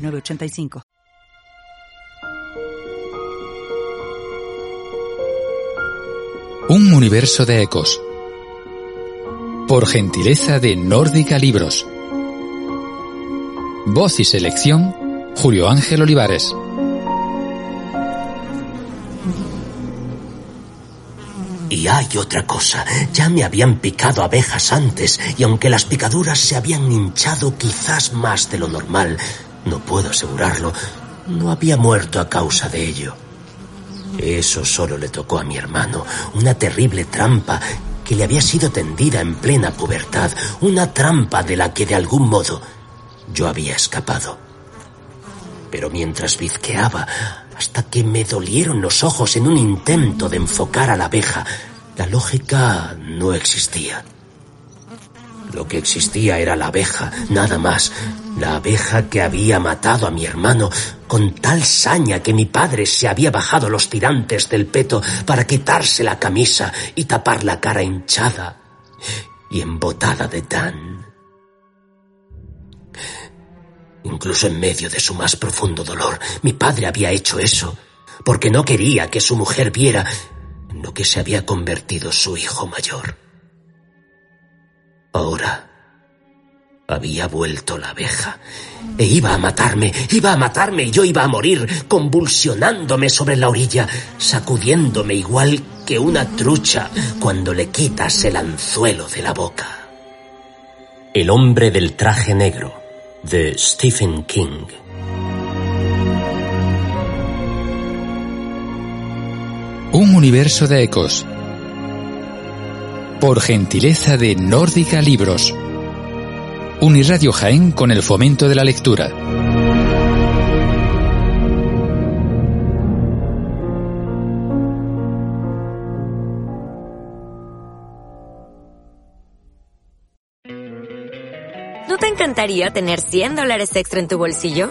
906985. Un universo de ecos. Por gentileza de Nórdica Libros. Voz y selección, Julio Ángel Olivares. Y hay otra cosa. Ya me habían picado abejas antes, y aunque las picaduras se habían hinchado quizás más de lo normal, no puedo asegurarlo, no había muerto a causa de ello. Eso solo le tocó a mi hermano, una terrible trampa que le había sido tendida en plena pubertad, una trampa de la que de algún modo yo había escapado. Pero mientras bizqueaba, hasta que me dolieron los ojos en un intento de enfocar a la abeja, la lógica no existía. Lo que existía era la abeja, nada más. La abeja que había matado a mi hermano con tal saña que mi padre se había bajado los tirantes del peto para quitarse la camisa y tapar la cara hinchada y embotada de tan. Incluso en medio de su más profundo dolor, mi padre había hecho eso, porque no quería que su mujer viera en lo que se había convertido su hijo mayor. Había vuelto la abeja e iba a matarme, iba a matarme y yo iba a morir convulsionándome sobre la orilla, sacudiéndome igual que una trucha cuando le quitas el anzuelo de la boca. El hombre del traje negro de Stephen King. Un universo de ecos. Por gentileza de Nórdica Libros. Uniradio Jaén con el fomento de la lectura. ¿No te encantaría tener 100 dólares extra en tu bolsillo?